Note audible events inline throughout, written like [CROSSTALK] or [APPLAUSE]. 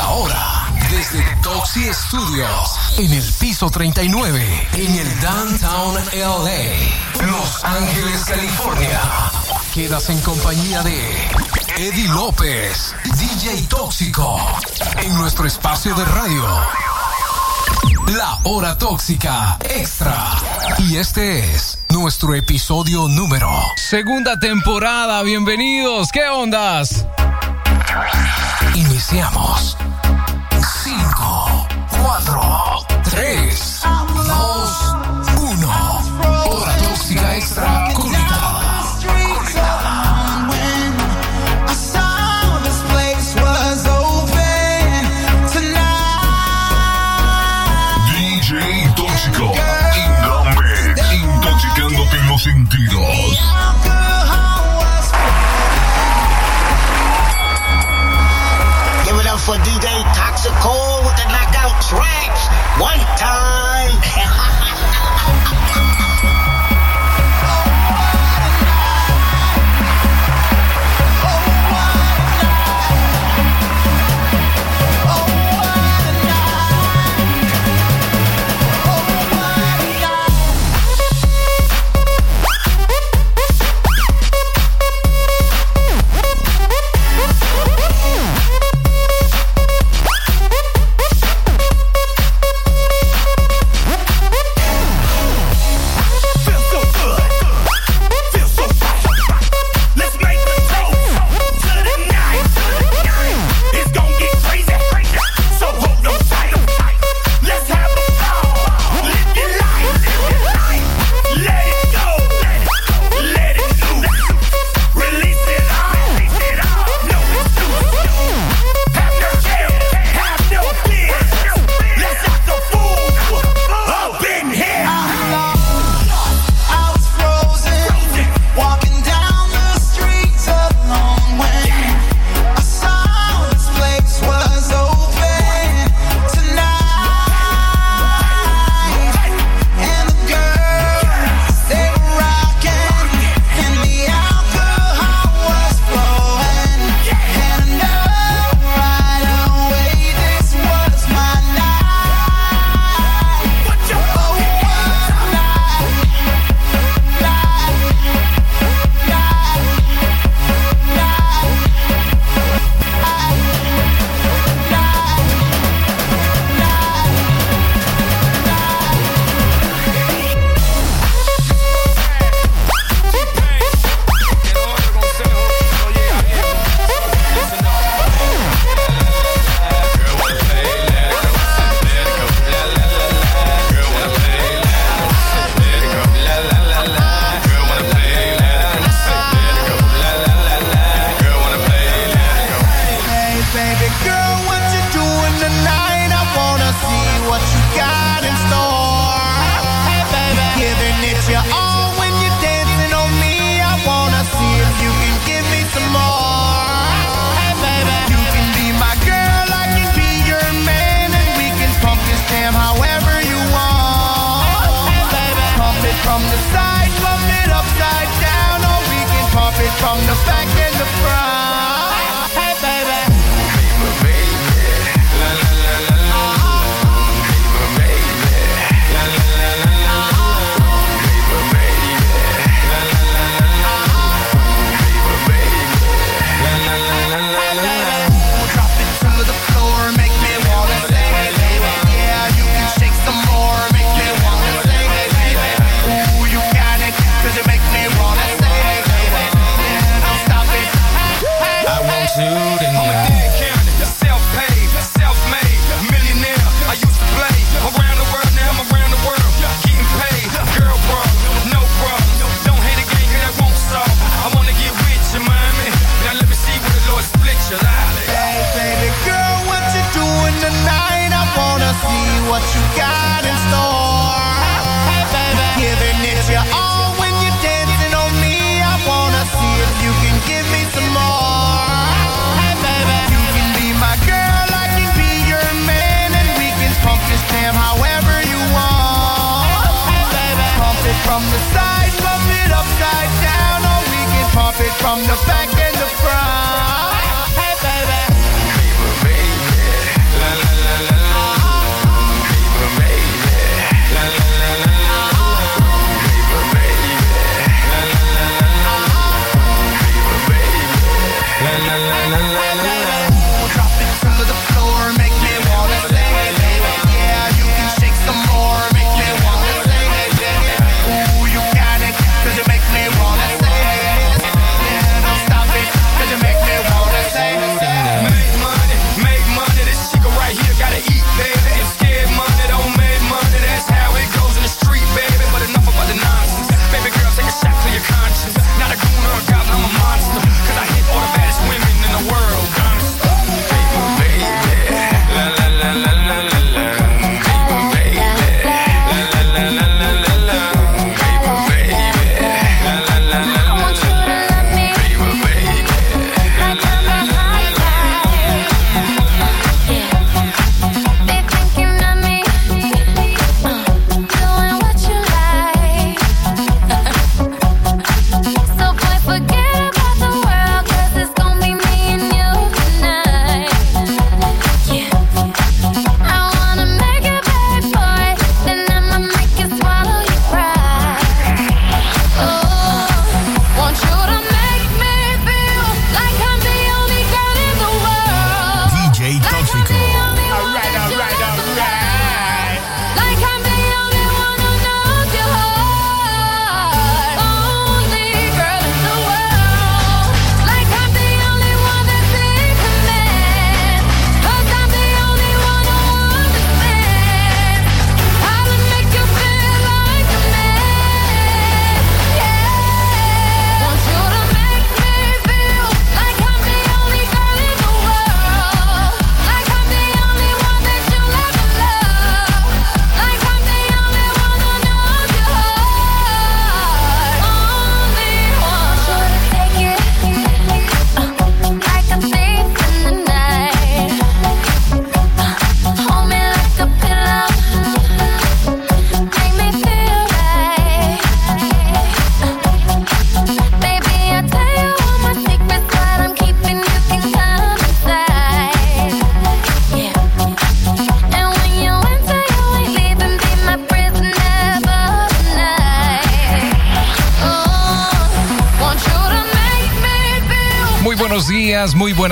Ahora, desde Toxi Studios, en el piso 39, en el Downtown LA, Los Ángeles, California. Quedas en compañía de Eddie López, DJ Tóxico, en nuestro espacio de radio. La hora tóxica extra. Y este es nuestro episodio número. Segunda temporada, bienvenidos. ¿Qué ondas? Iniciamos. 5, 4, 3, 2, 1. Hora tóxica extra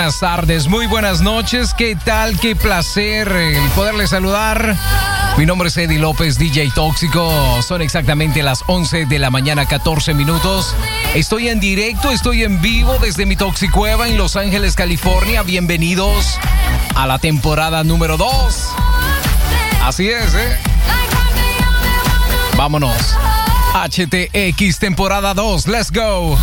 buenas tardes, muy buenas noches. ¿Qué tal? Qué placer el poderles saludar. Mi nombre es Eddie López, DJ Tóxico. Son exactamente las 11 de la mañana, 14 minutos. Estoy en directo, estoy en vivo desde mi Toxicueva en Los Ángeles, California. Bienvenidos a la temporada número 2. Así es, ¿eh? Vámonos. HTX temporada 2. Let's go.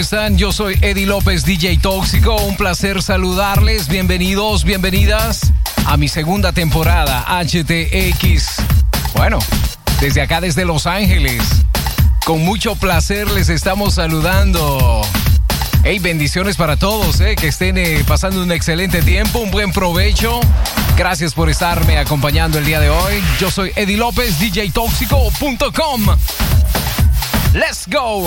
¿Cómo están? Yo soy Eddie López, DJ Tóxico. Un placer saludarles. Bienvenidos, bienvenidas a mi segunda temporada HTX. Bueno, desde acá, desde Los Ángeles. Con mucho placer les estamos saludando. Hey, bendiciones para todos, eh, que estén eh, pasando un excelente tiempo, un buen provecho. Gracias por estarme acompañando el día de hoy. Yo soy Eddie López, DJTóxico.com. Let's go.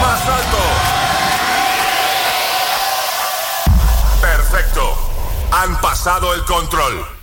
Más alto. Perfecto. Han pasado el control.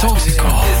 Tóxico.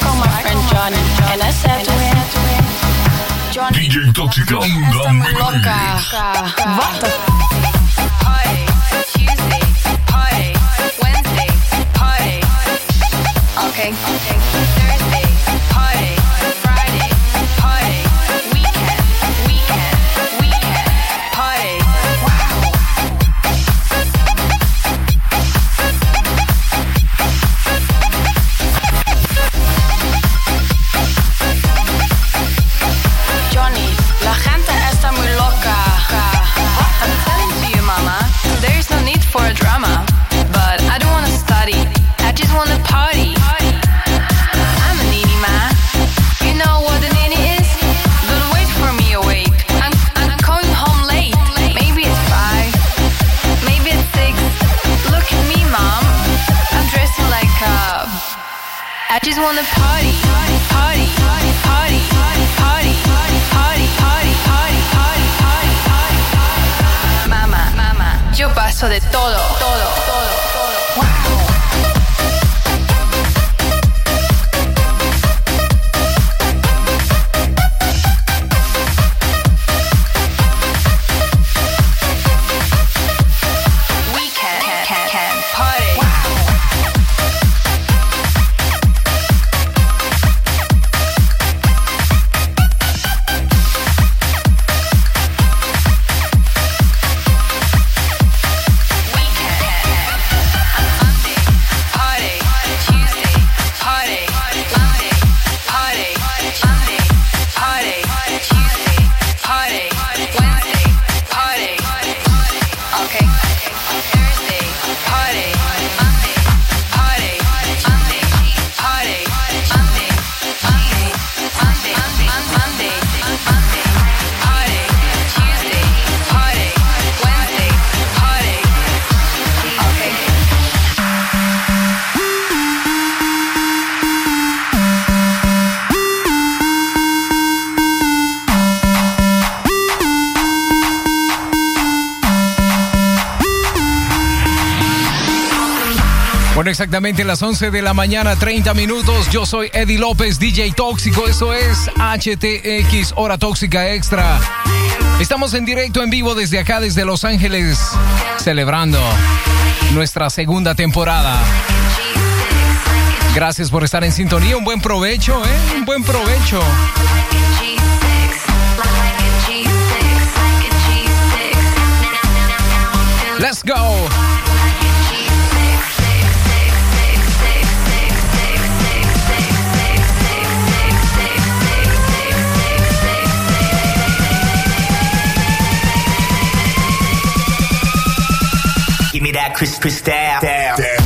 called my friend and I said to him, John, DJ uh, Party, Tuesday, party, Wednesday, party. Okay. exactamente las 11 de la mañana, 30 minutos. Yo soy Eddie López, DJ Tóxico. Eso es HTX, Hora Tóxica Extra. Estamos en directo, en vivo desde acá, desde Los Ángeles, celebrando nuestra segunda temporada. Gracias por estar en sintonía. Un buen provecho, ¿eh? Un buen provecho. Let's go. Chris, Chris, down, down. down.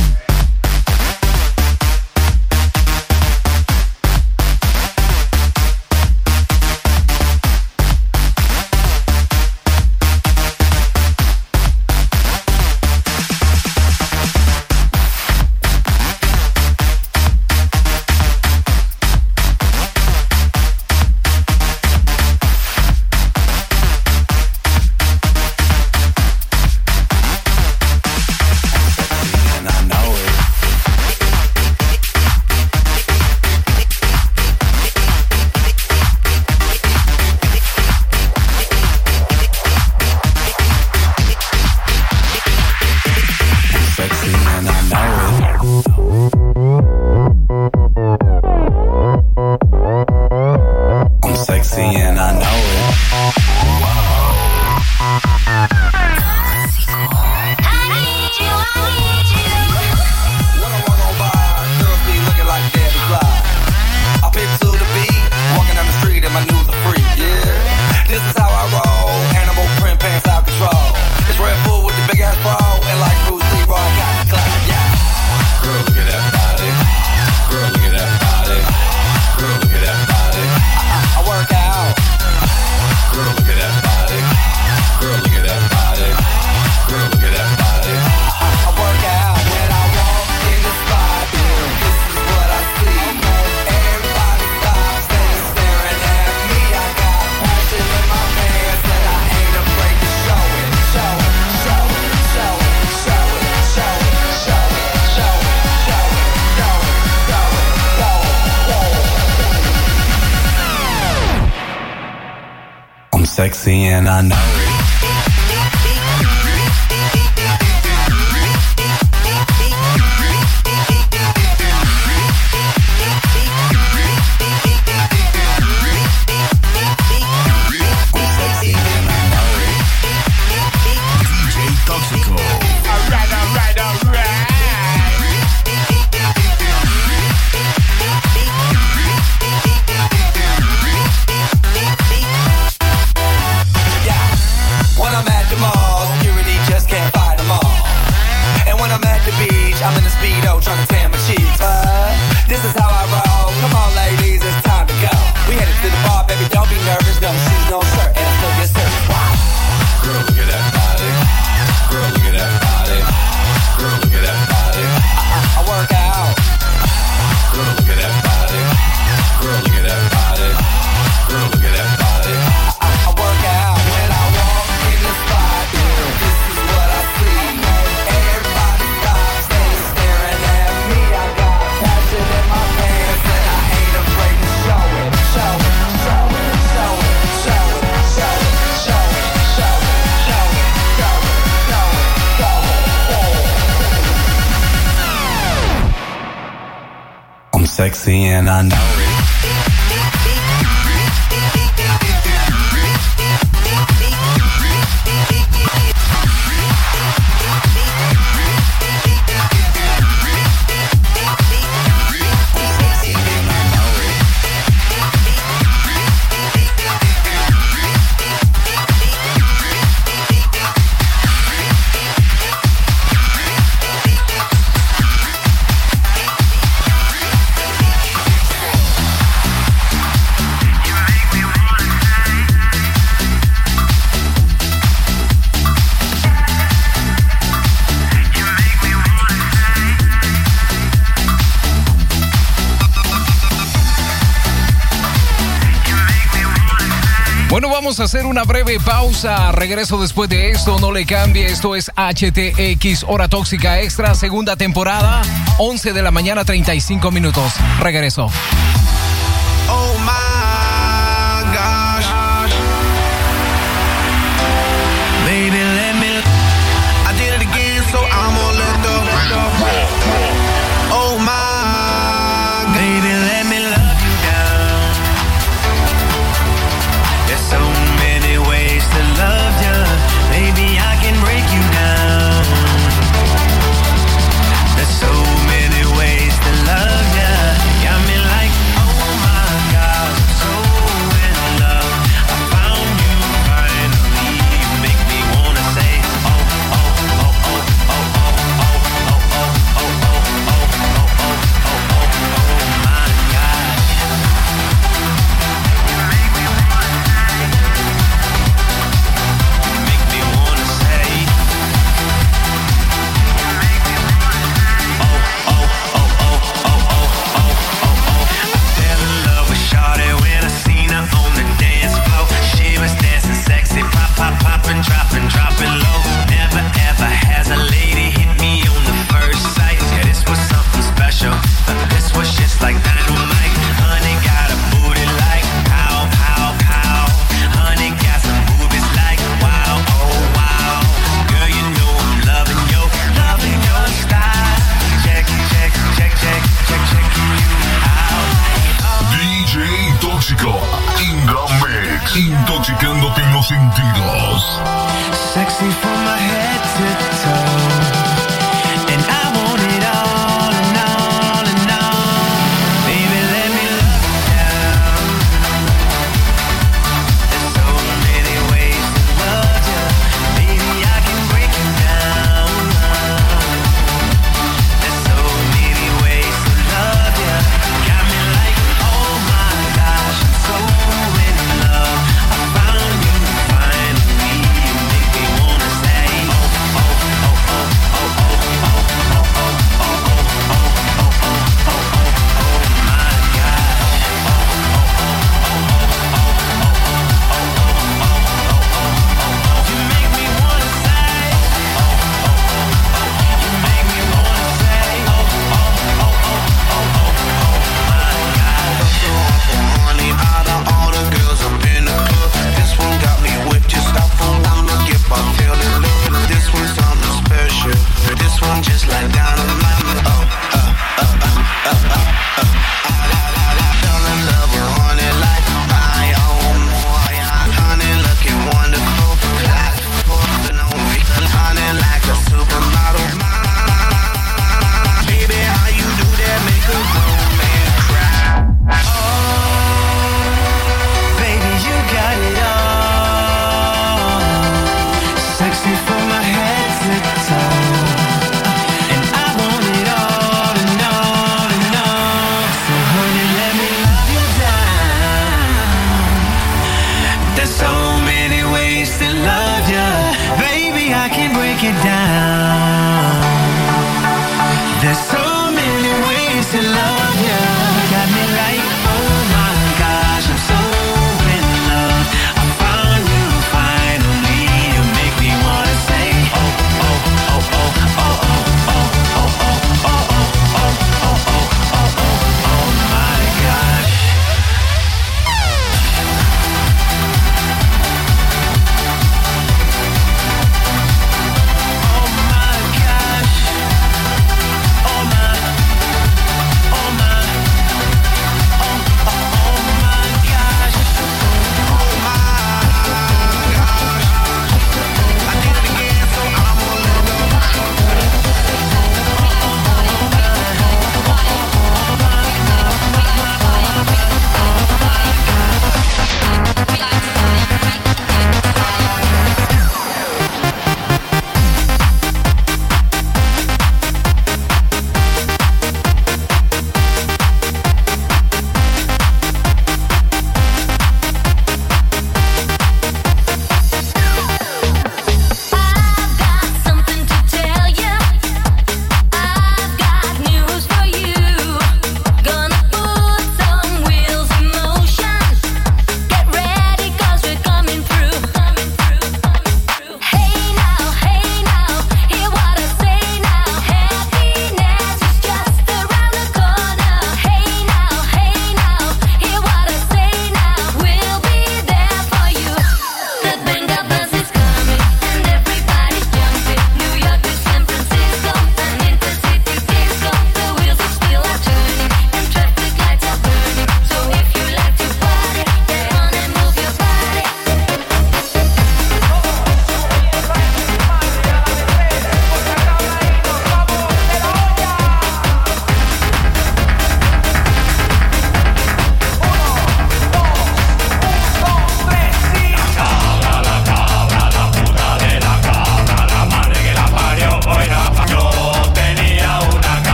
hacer una breve pausa. Regreso después de esto, no le cambie. Esto es HTX Hora Tóxica Extra, segunda temporada, 11 de la mañana, 35 minutos. Regreso.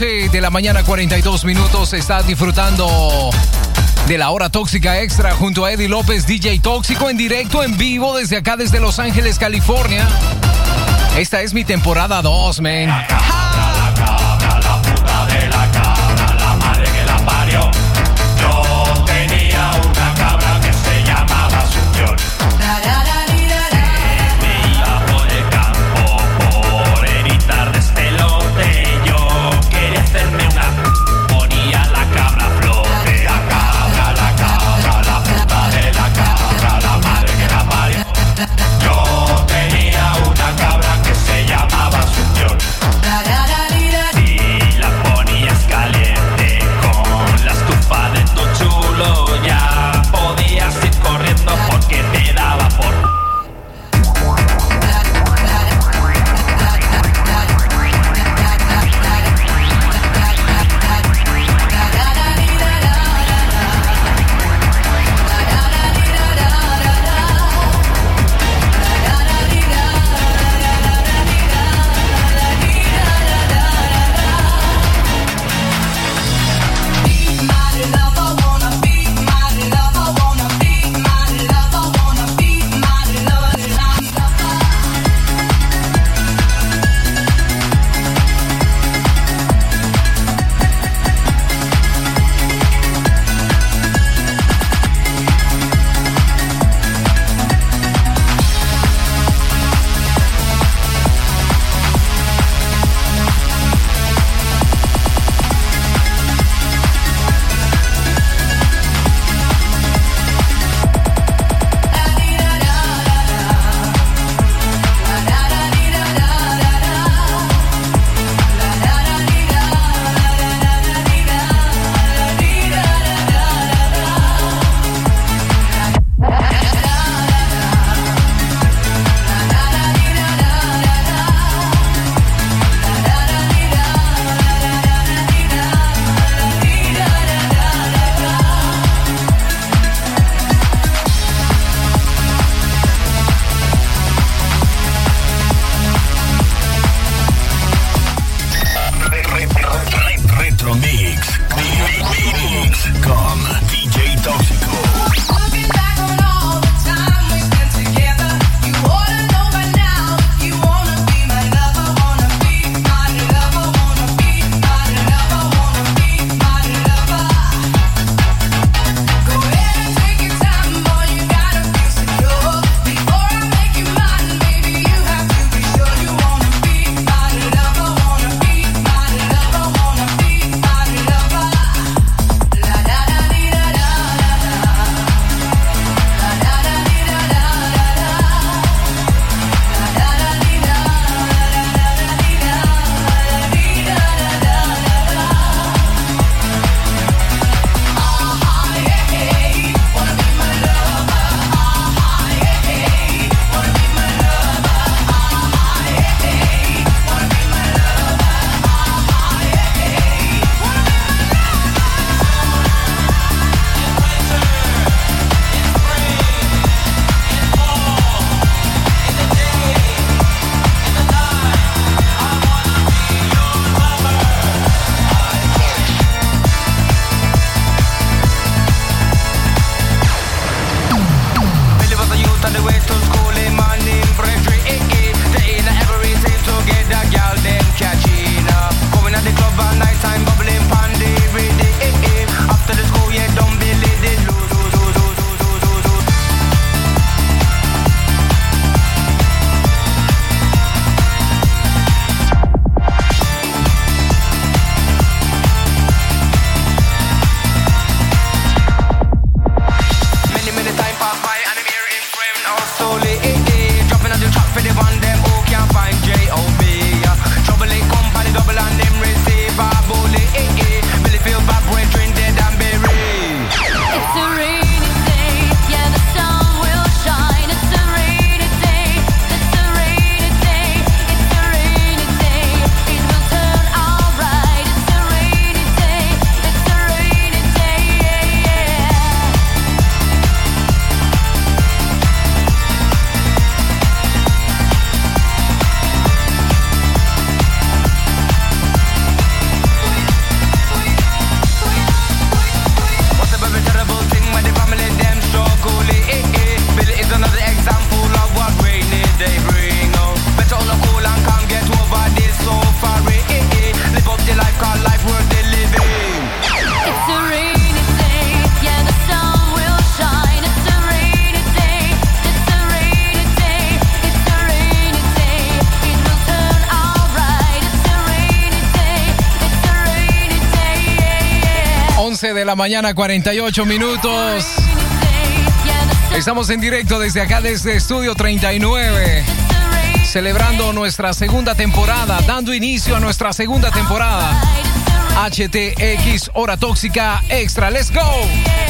11 de la mañana, 42 minutos. Está disfrutando de la hora tóxica extra junto a Eddie López, DJ Tóxico, en directo, en vivo, desde acá, desde Los Ángeles, California. Esta es mi temporada 2, man. Mañana, 48 minutos. Estamos en directo desde acá, desde Estudio 39. Celebrando nuestra segunda temporada, dando inicio a nuestra segunda temporada. HTX Hora Tóxica Extra. ¡Let's go!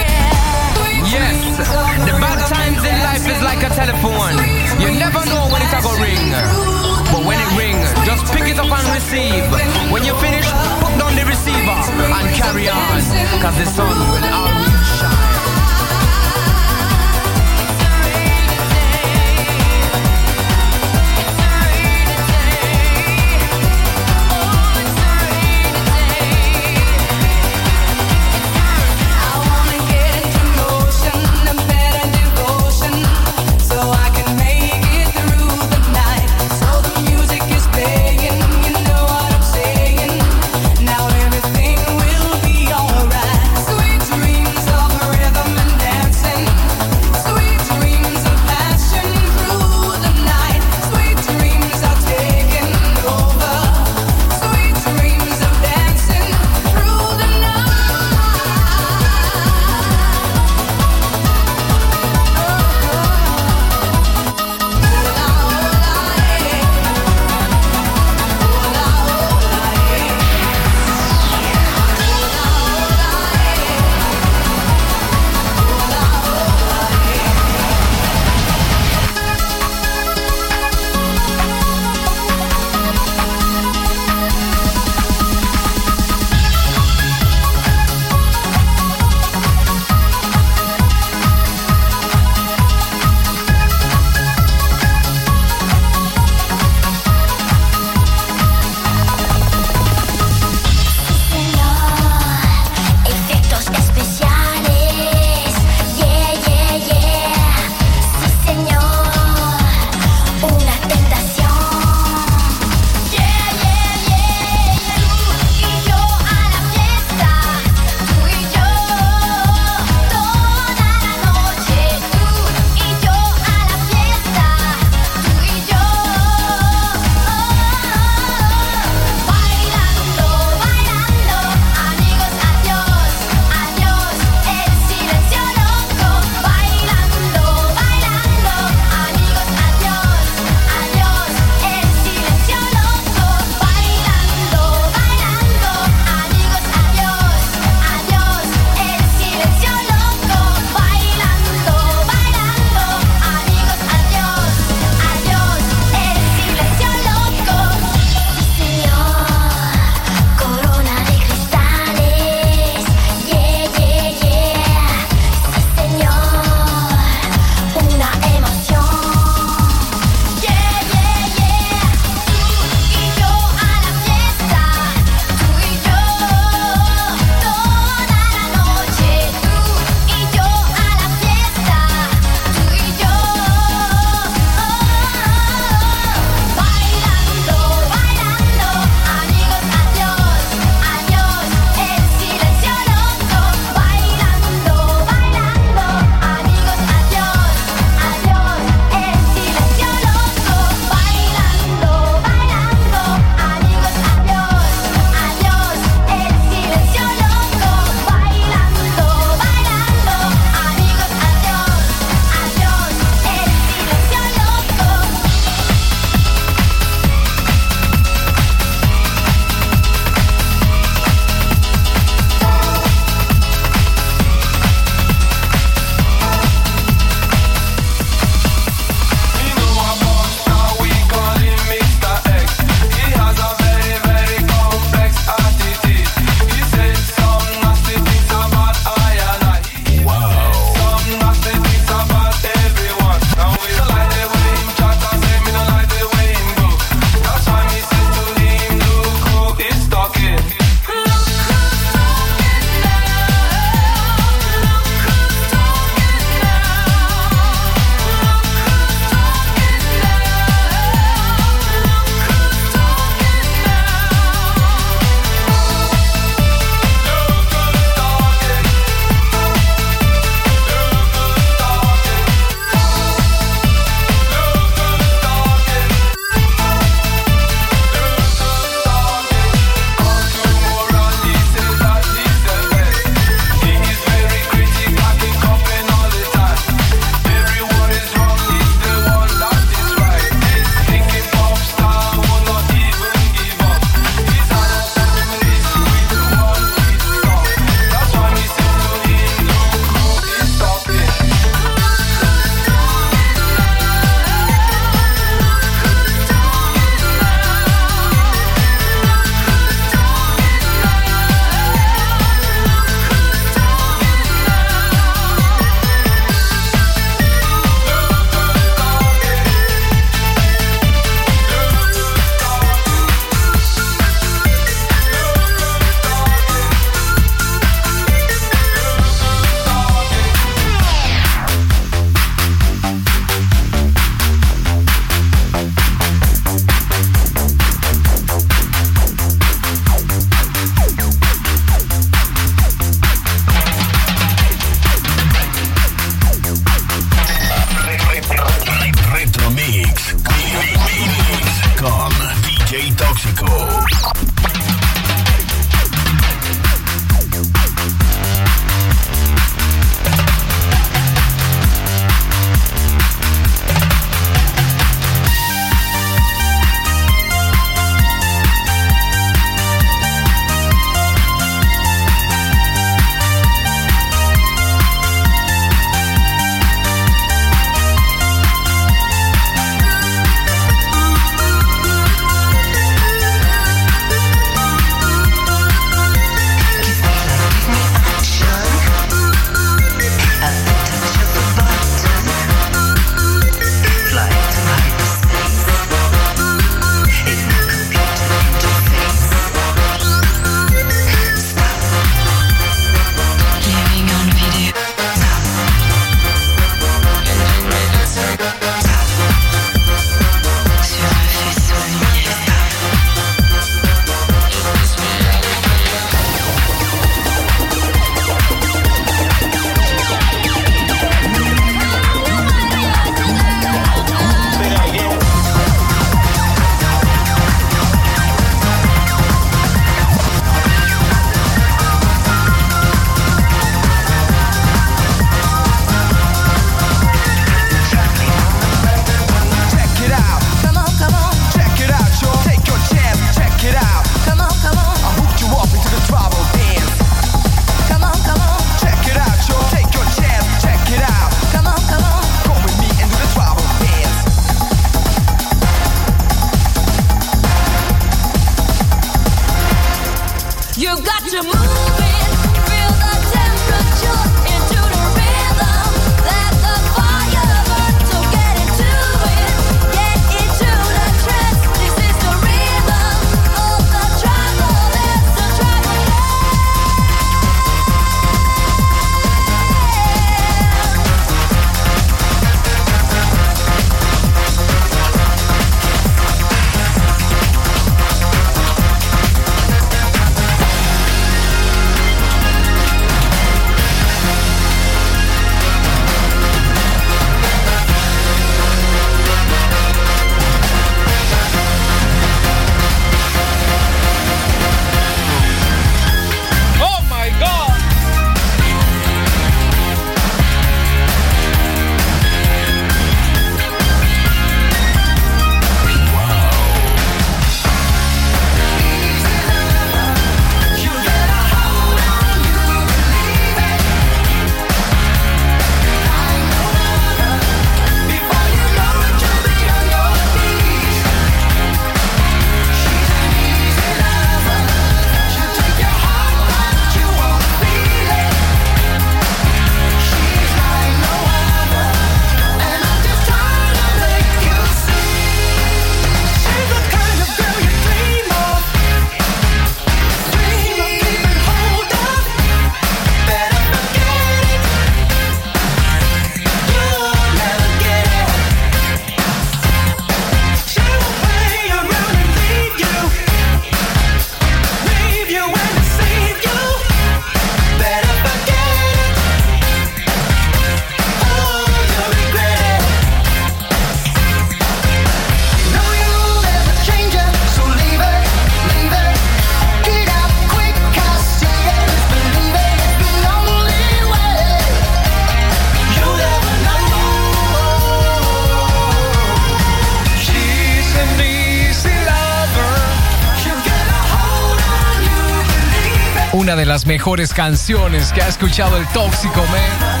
de las mejores canciones que ha escuchado el Tóxico Man.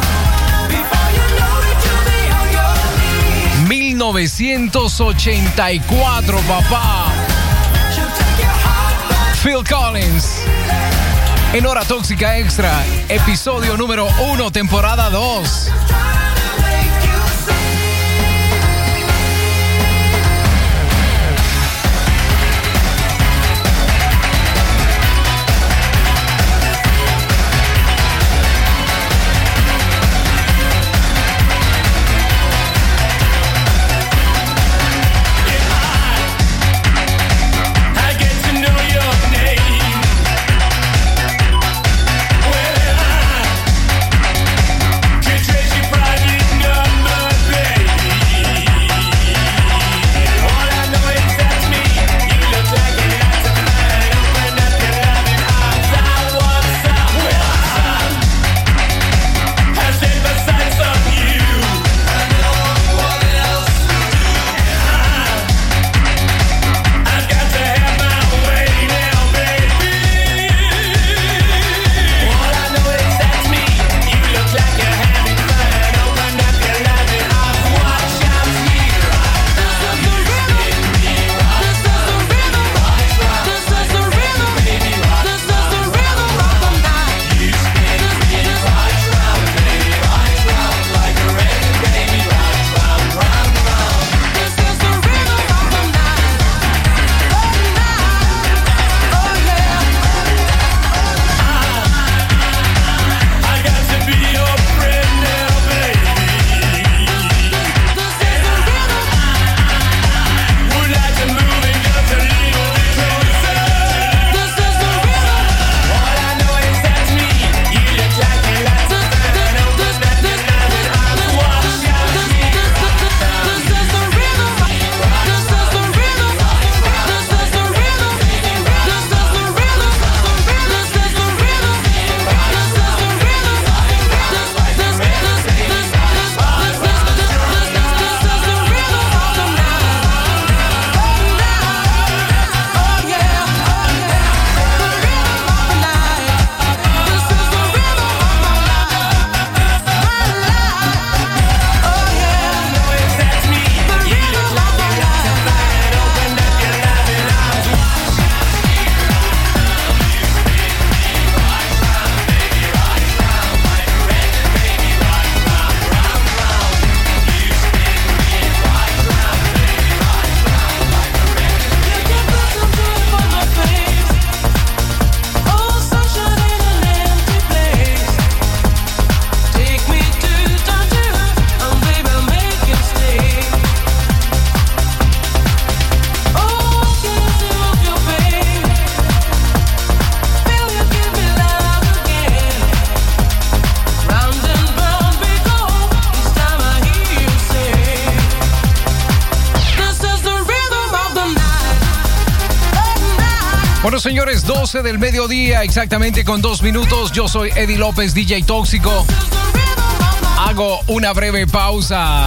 1984, papá. Phil Collins. En Hora Tóxica Extra, episodio número 1, temporada 2. señores, 12 del mediodía, exactamente con dos minutos. Yo soy Eddie López, DJ Tóxico. Hago una breve pausa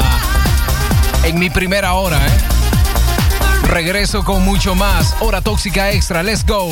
en mi primera hora. ¿eh? Regreso con mucho más. Hora Tóxica Extra, let's go.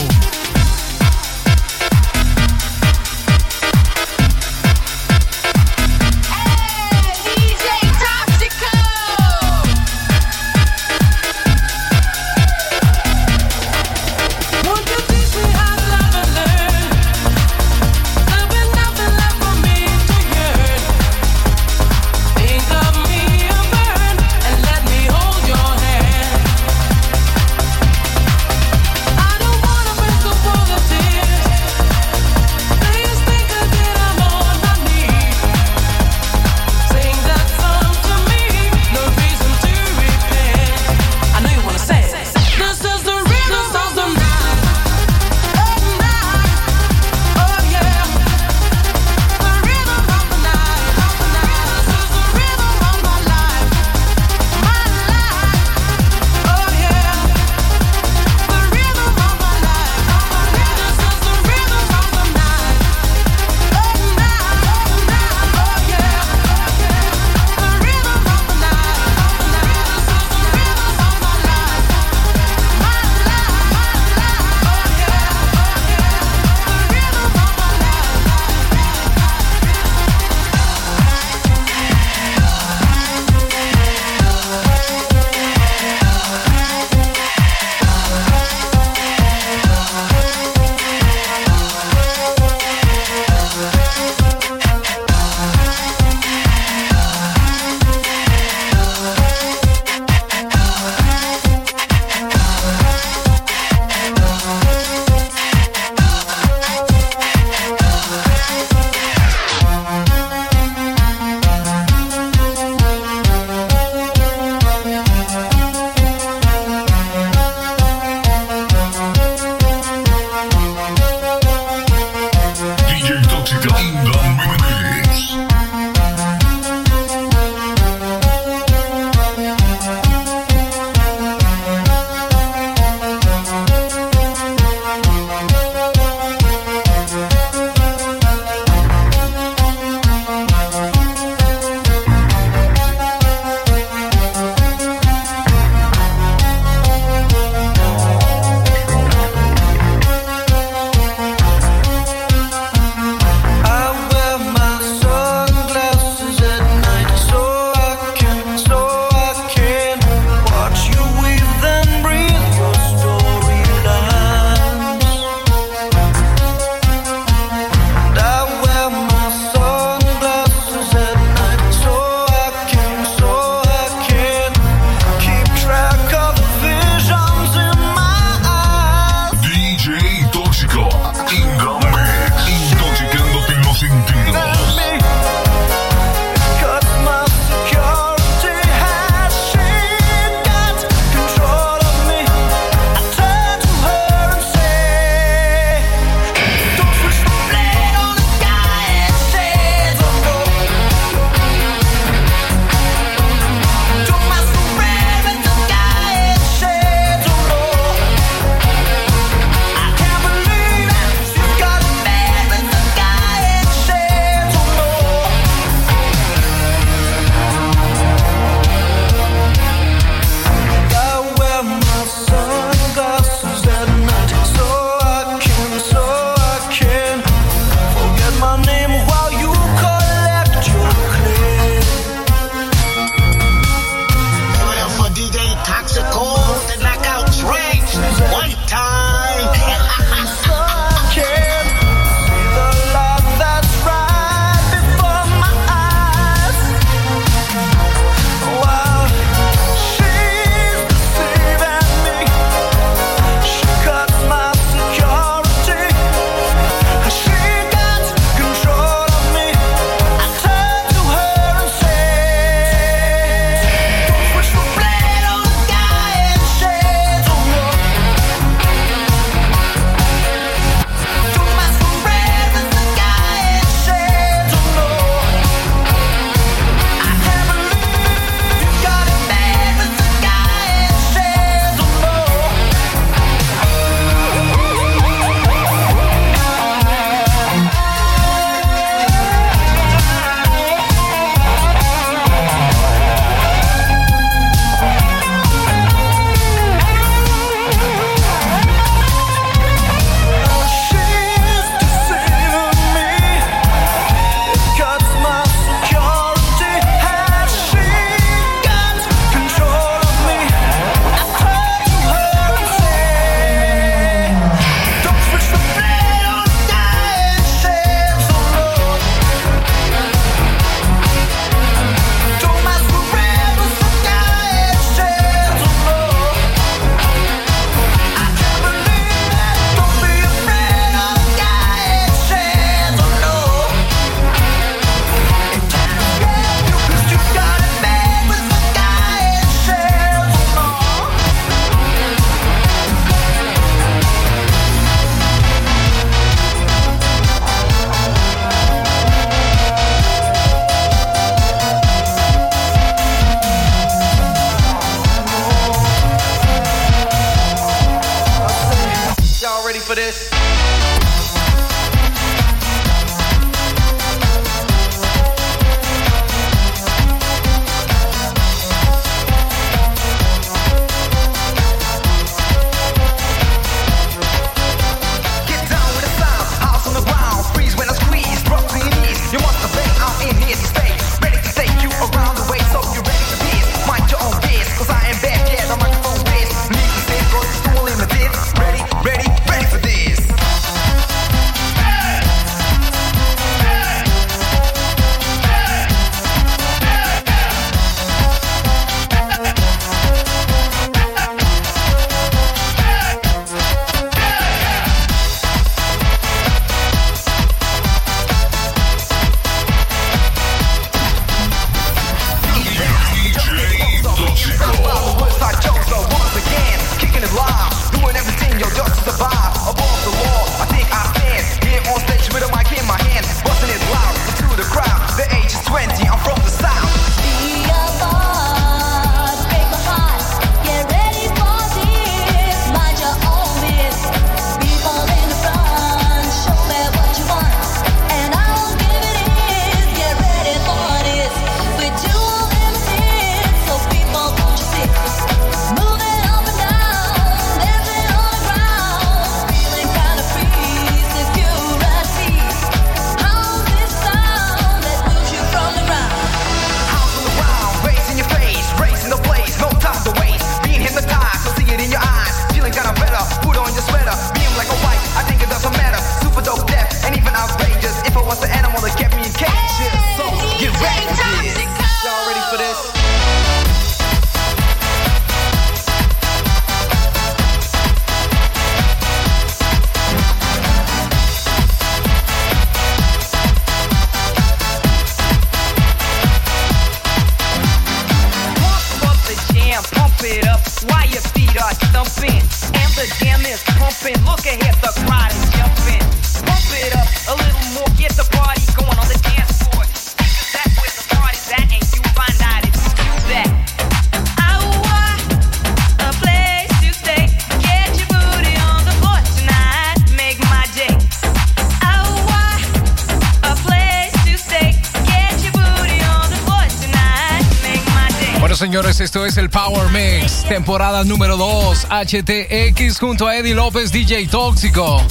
Esto es el Power Mix, temporada número 2, HTX junto a Eddie López, DJ Tóxico.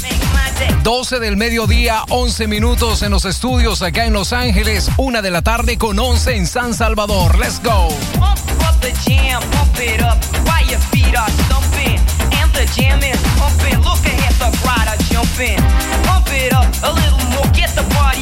12 del mediodía, 11 minutos en los estudios acá en Los Ángeles, 1 de la tarde con 11 en San Salvador. Let's go. that's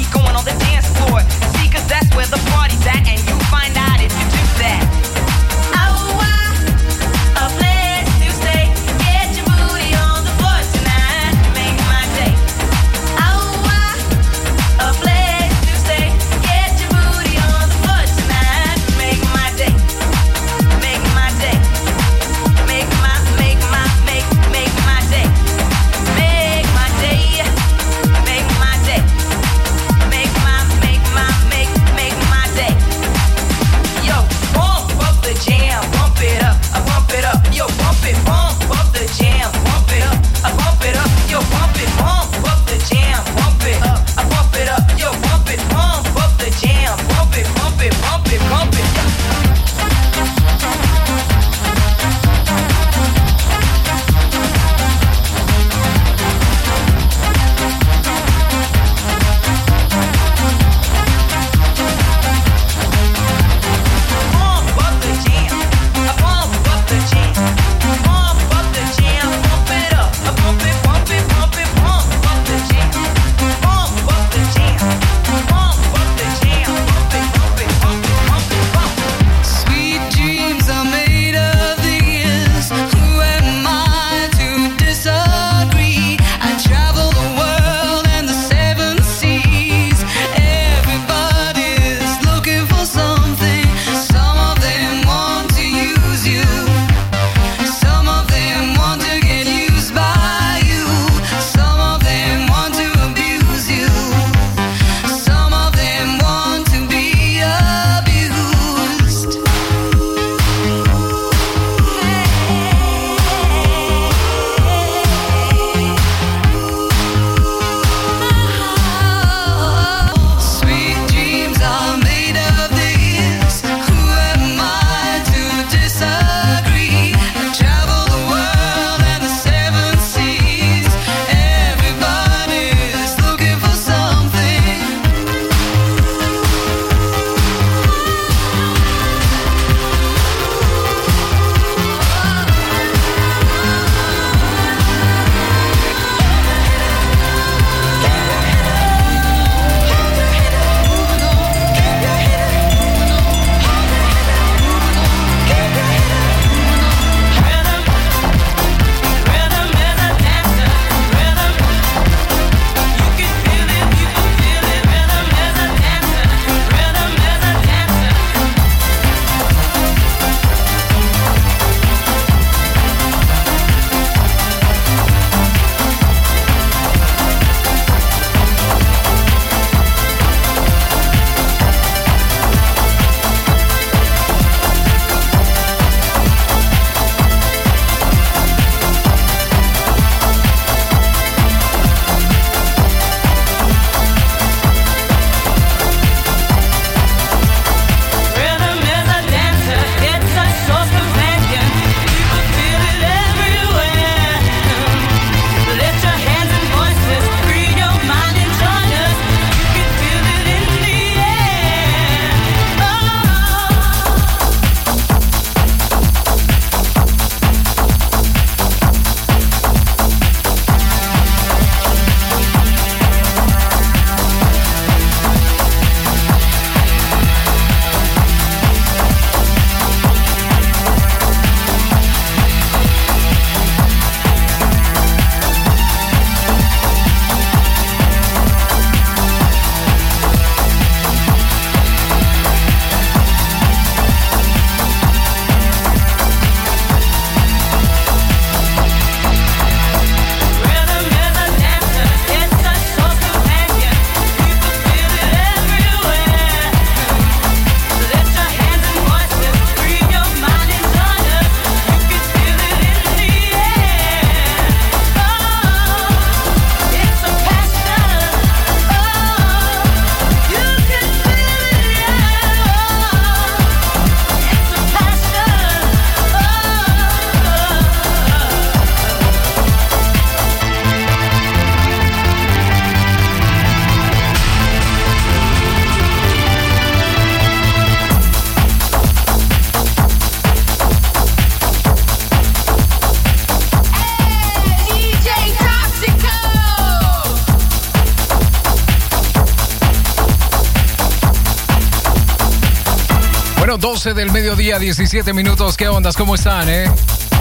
12 del mediodía, 17 minutos. ¿Qué ondas? ¿Cómo están, eh?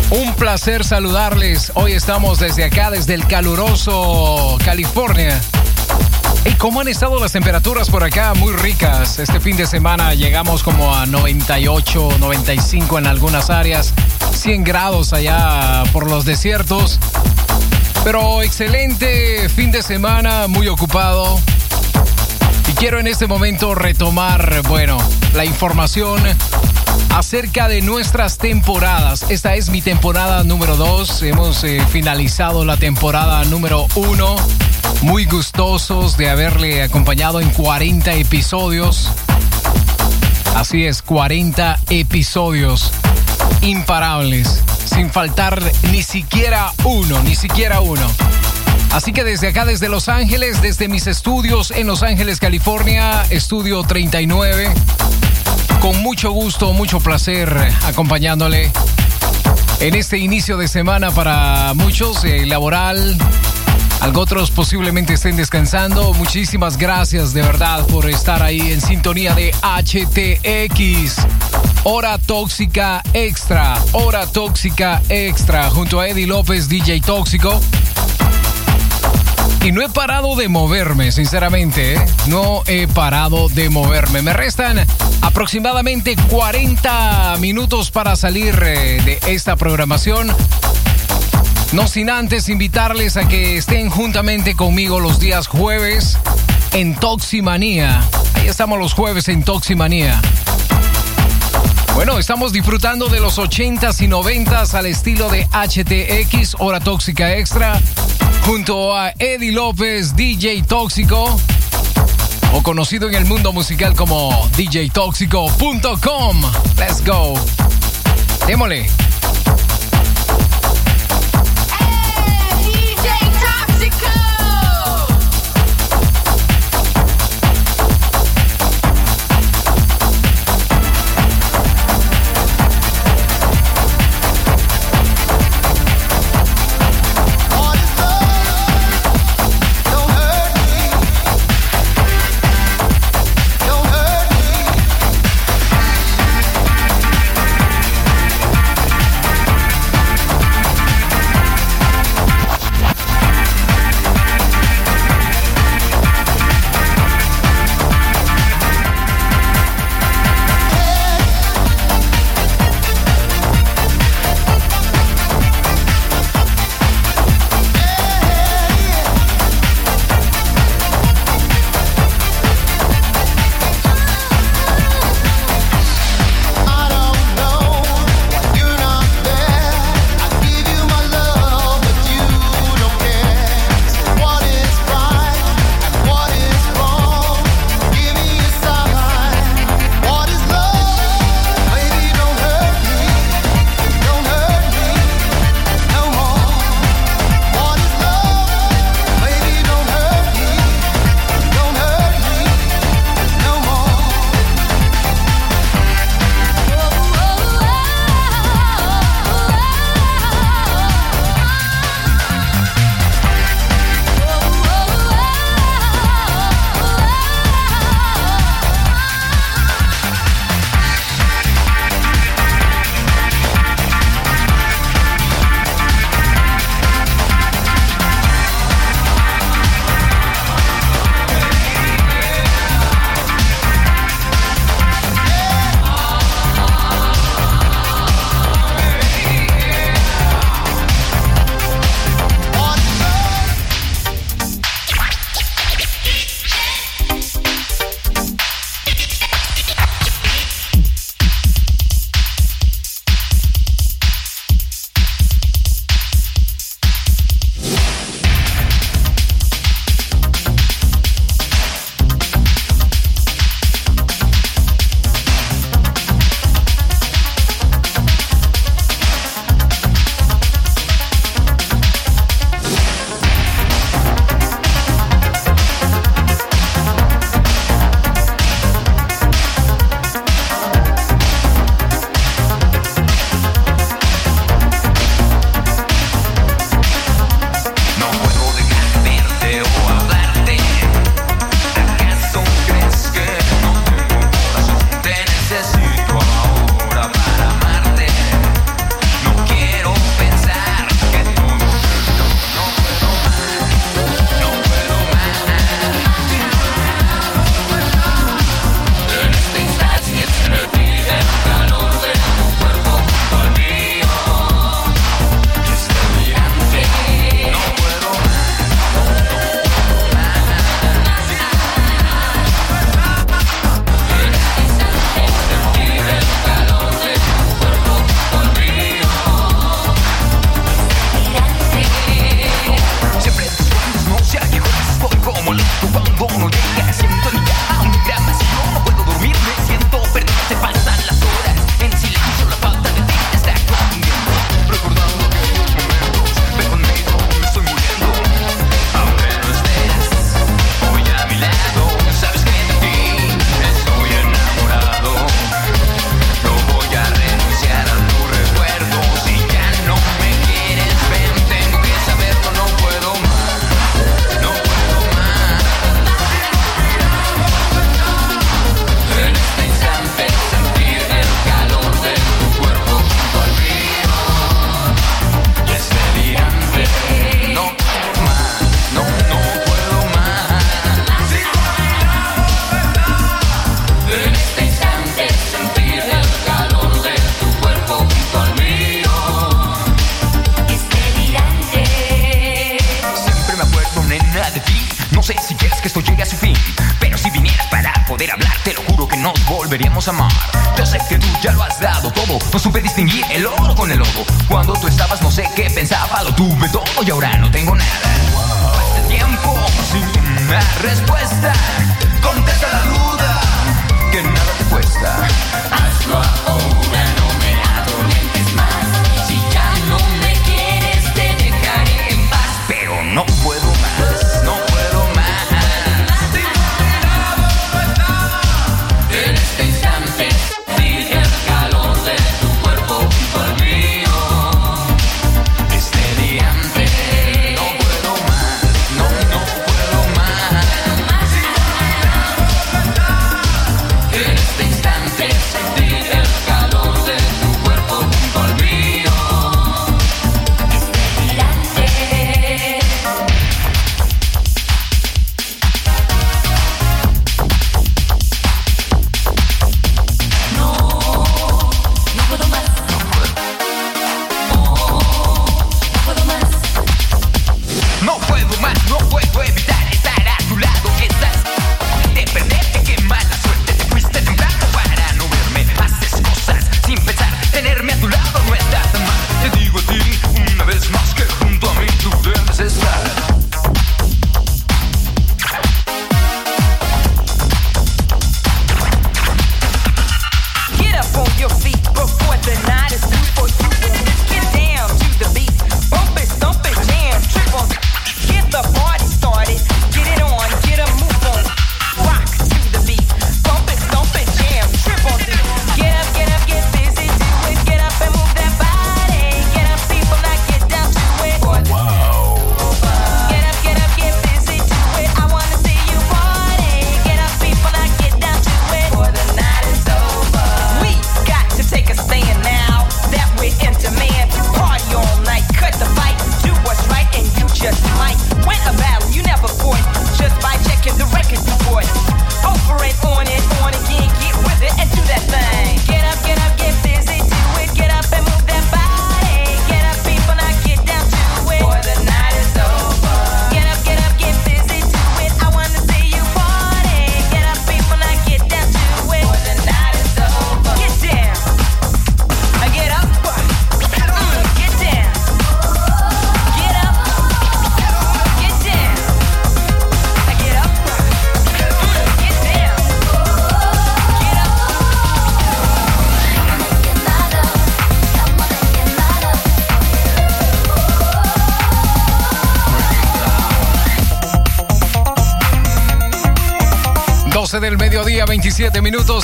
Un placer saludarles. Hoy estamos desde acá, desde el caluroso California. ¿Y cómo han estado las temperaturas por acá? Muy ricas. Este fin de semana llegamos como a 98, 95 en algunas áreas, 100 grados allá por los desiertos. Pero excelente fin de semana, muy ocupado. Y quiero en este momento retomar, bueno, la información acerca de nuestras temporadas. Esta es mi temporada número 2. Hemos eh, finalizado la temporada número 1. Muy gustosos de haberle acompañado en 40 episodios. Así es, 40 episodios imparables, sin faltar ni siquiera uno, ni siquiera uno. Así que desde acá, desde Los Ángeles, desde mis estudios en Los Ángeles, California, estudio 39, con mucho gusto, mucho placer acompañándole en este inicio de semana para muchos, eh, laboral. Algo otros posiblemente estén descansando. Muchísimas gracias de verdad por estar ahí en sintonía de HTX. Hora Tóxica Extra. Hora Tóxica Extra. Junto a Eddie López, DJ Tóxico. Y no he parado de moverme, sinceramente. ¿eh? No he parado de moverme. Me restan aproximadamente 40 minutos para salir eh, de esta programación. No sin antes invitarles a que estén juntamente conmigo los días jueves en Toximanía. Ahí estamos los jueves en Toximanía. Bueno, estamos disfrutando de los 80s y 90s al estilo de HTX, Hora Tóxica Extra, junto a Eddie López, DJ Tóxico, o conocido en el mundo musical como djtóxico.com. Let's go. Démosle.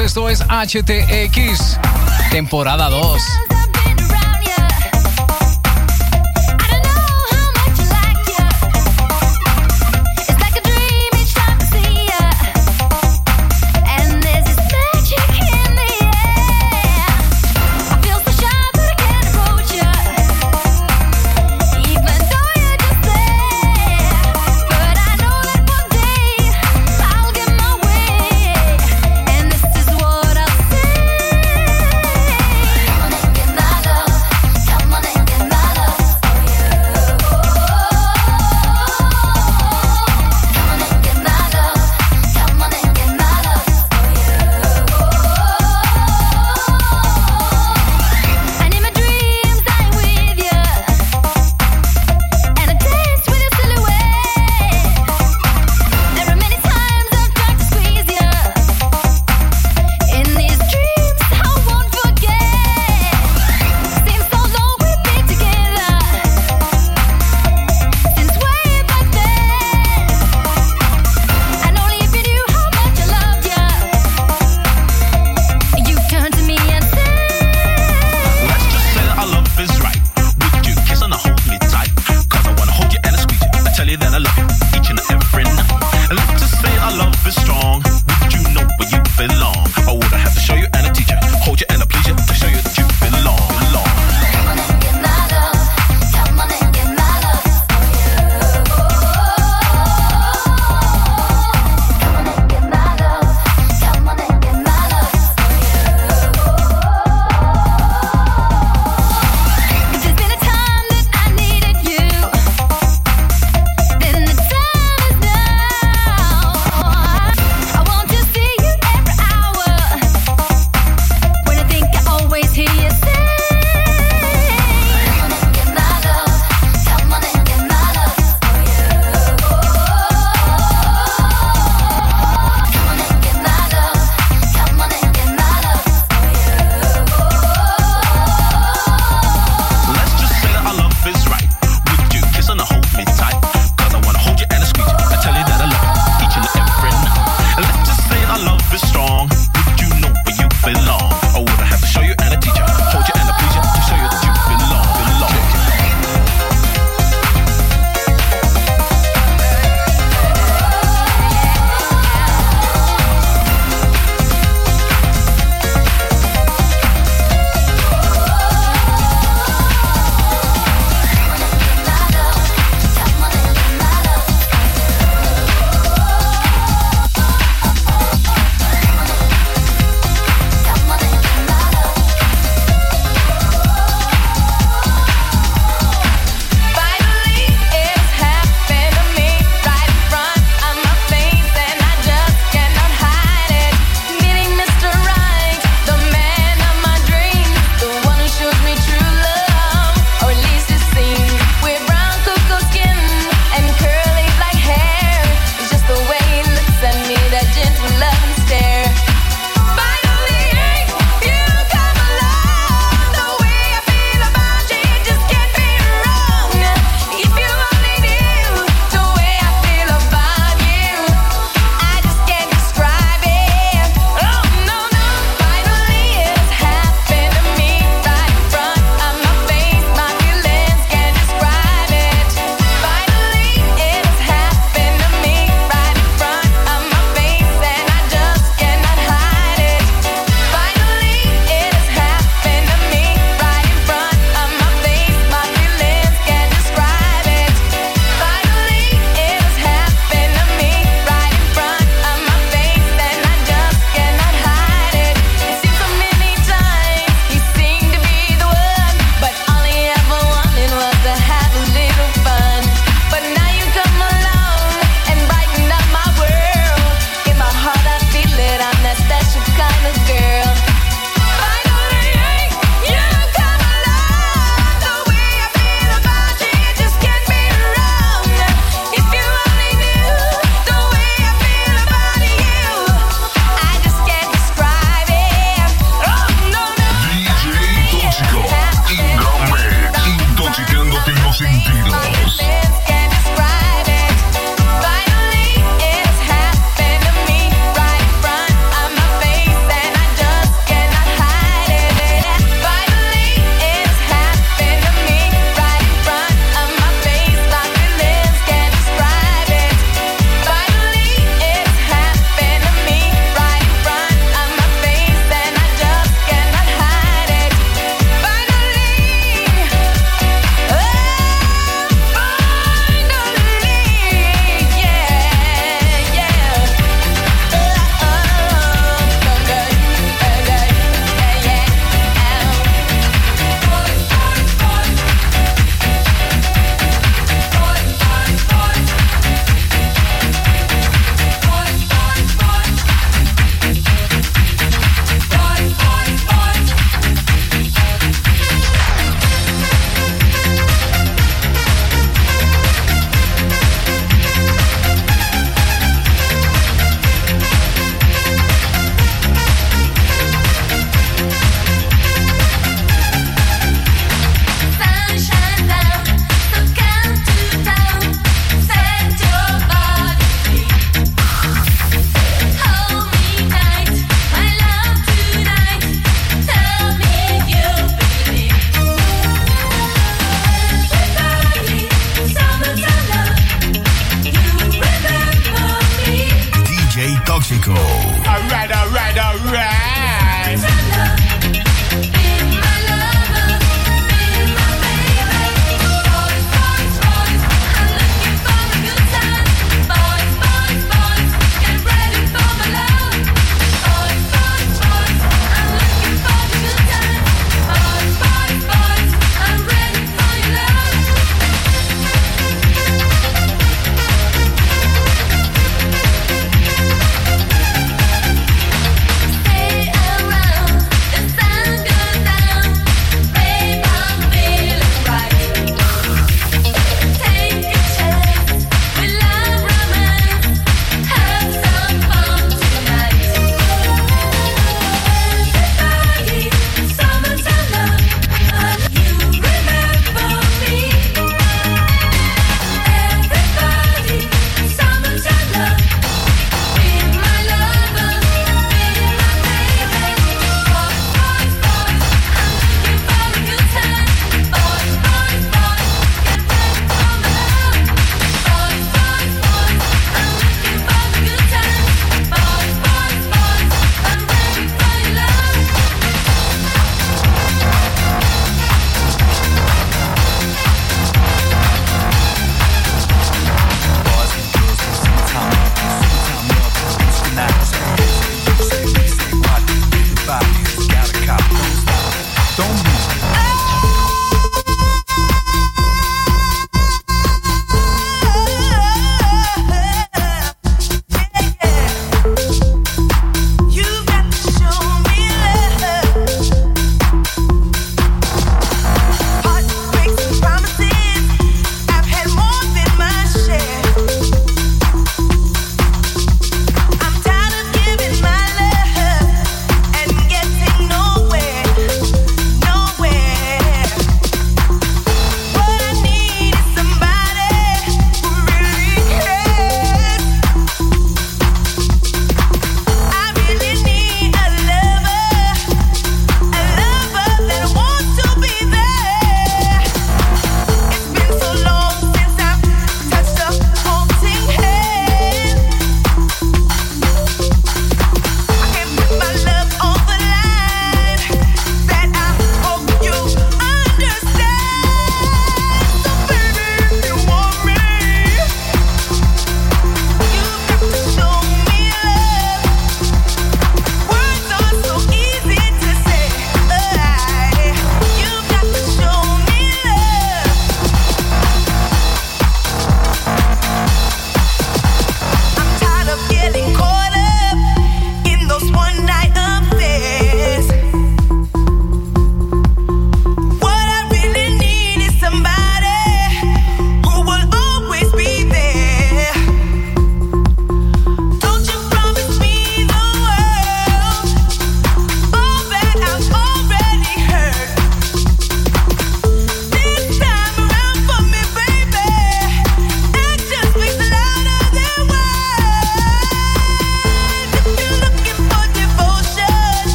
Esto es HTX, temporada 2.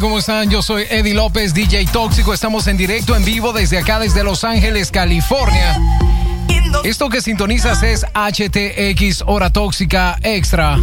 ¿Cómo están? Yo soy Eddie López, DJ Tóxico. Estamos en directo, en vivo desde acá, desde Los Ángeles, California. Esto que sintonizas es HTX Hora Tóxica Extra.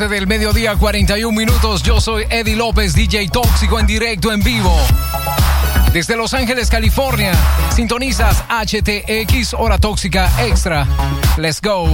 12 del mediodía, 41 minutos. Yo soy Eddie López, DJ Tóxico en directo, en vivo. Desde Los Ángeles, California, sintonizas HTX Hora Tóxica Extra. Let's go.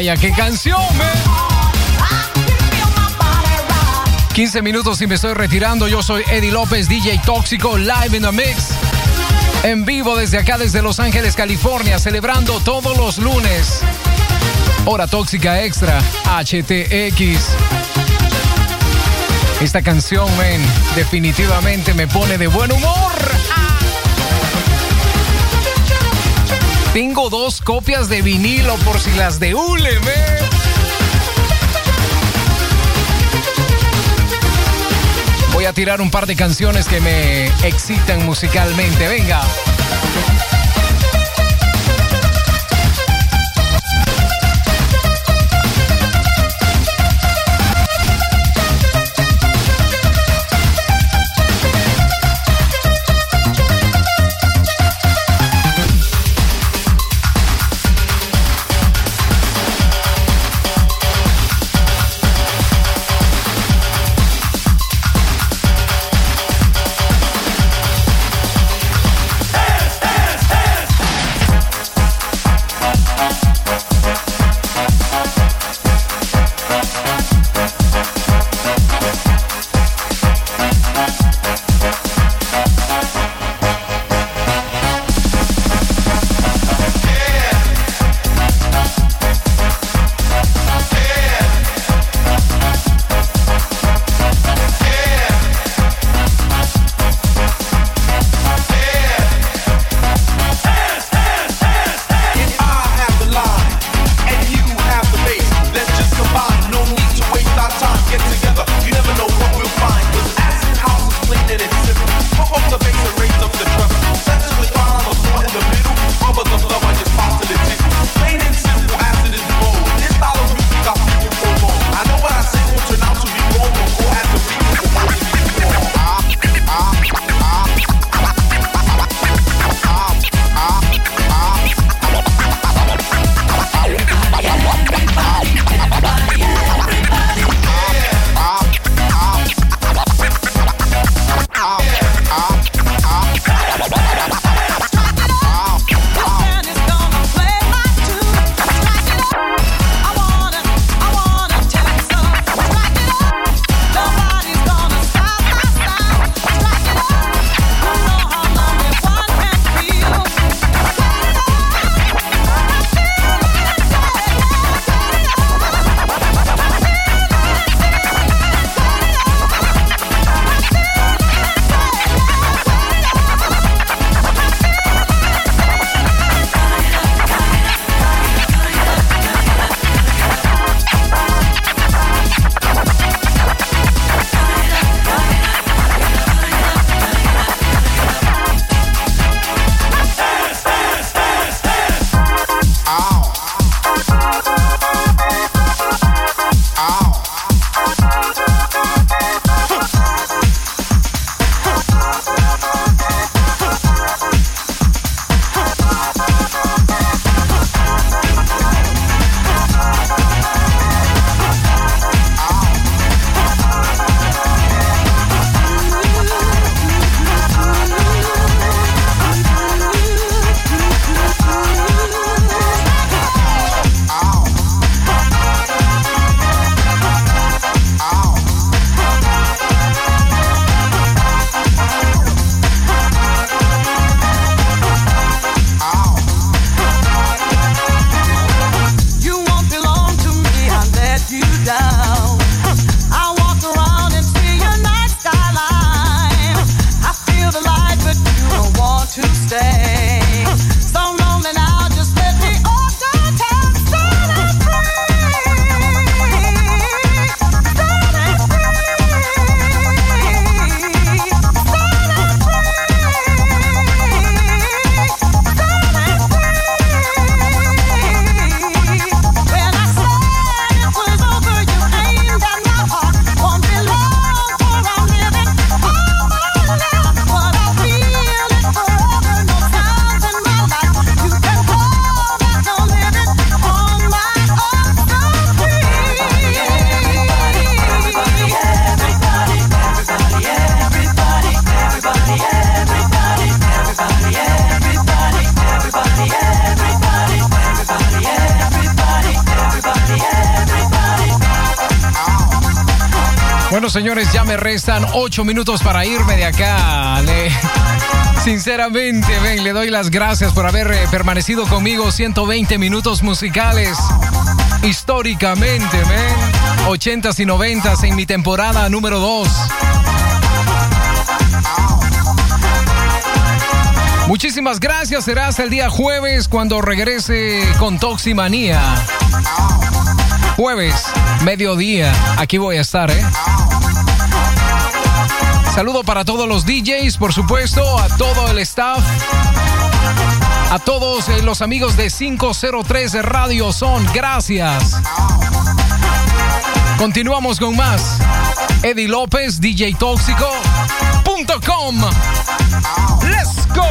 Vaya, qué canción, man. 15 minutos y me estoy retirando. Yo soy Eddie López, DJ Tóxico, live in the mix. En vivo desde acá, desde Los Ángeles, California, celebrando todos los lunes. Hora Tóxica Extra, HTX. Esta canción, men, definitivamente me pone de buen humor. Tengo dos copias de vinilo por si las de hule, men. Voy a tirar un par de canciones que me excitan musicalmente. Venga. restan ocho minutos para irme de acá. [LAUGHS] Sinceramente, ven, le doy las gracias por haber eh, permanecido conmigo 120 minutos musicales. Históricamente, ven. 80s y 90s en mi temporada número 2. Muchísimas gracias. Serás el día jueves cuando regrese con Toximanía. Jueves, mediodía. Aquí voy a estar, ¿eh? Saludo para todos los DJs, por supuesto, a todo el staff. A todos eh, los amigos de 503 Radio Son, gracias. Continuamos con más. Eddie López, DJ Tóxico.com. Let's go.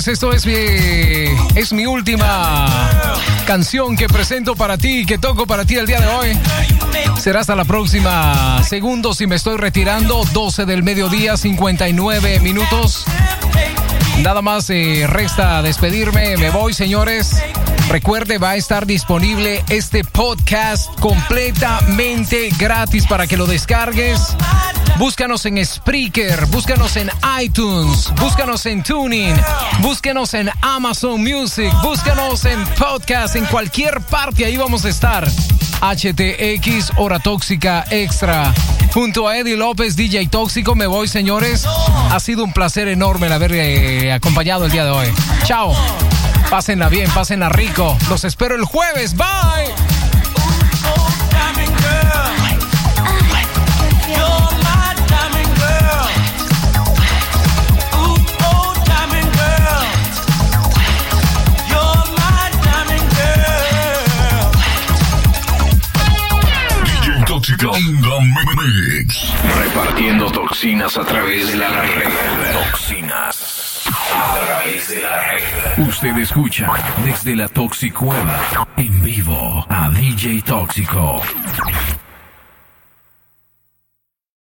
Señores, esto es mi, es mi última canción que presento para ti, que toco para ti el día de hoy. Será hasta la próxima. Segundos y me estoy retirando. 12 del mediodía, 59 minutos. Nada más eh, resta despedirme. Me voy, señores. Recuerde, va a estar disponible este podcast completamente gratis para que lo descargues. Búscanos en Spreaker, búscanos en iTunes, búscanos en Tuning, búscanos en Amazon Music, búscanos en podcast, en cualquier parte, ahí vamos a estar. HTX, Hora Tóxica Extra. Junto a Eddie López, DJ Tóxico, me voy, señores. Ha sido un placer enorme el haber eh, acompañado el día de hoy. Chao. Pásenla bien, pásenla rico. Los espero el jueves. Bye. The mix. Repartiendo toxinas a través de la red. Toxinas a través de la red. Usted escucha desde la Toxicueva en vivo a DJ Tóxico.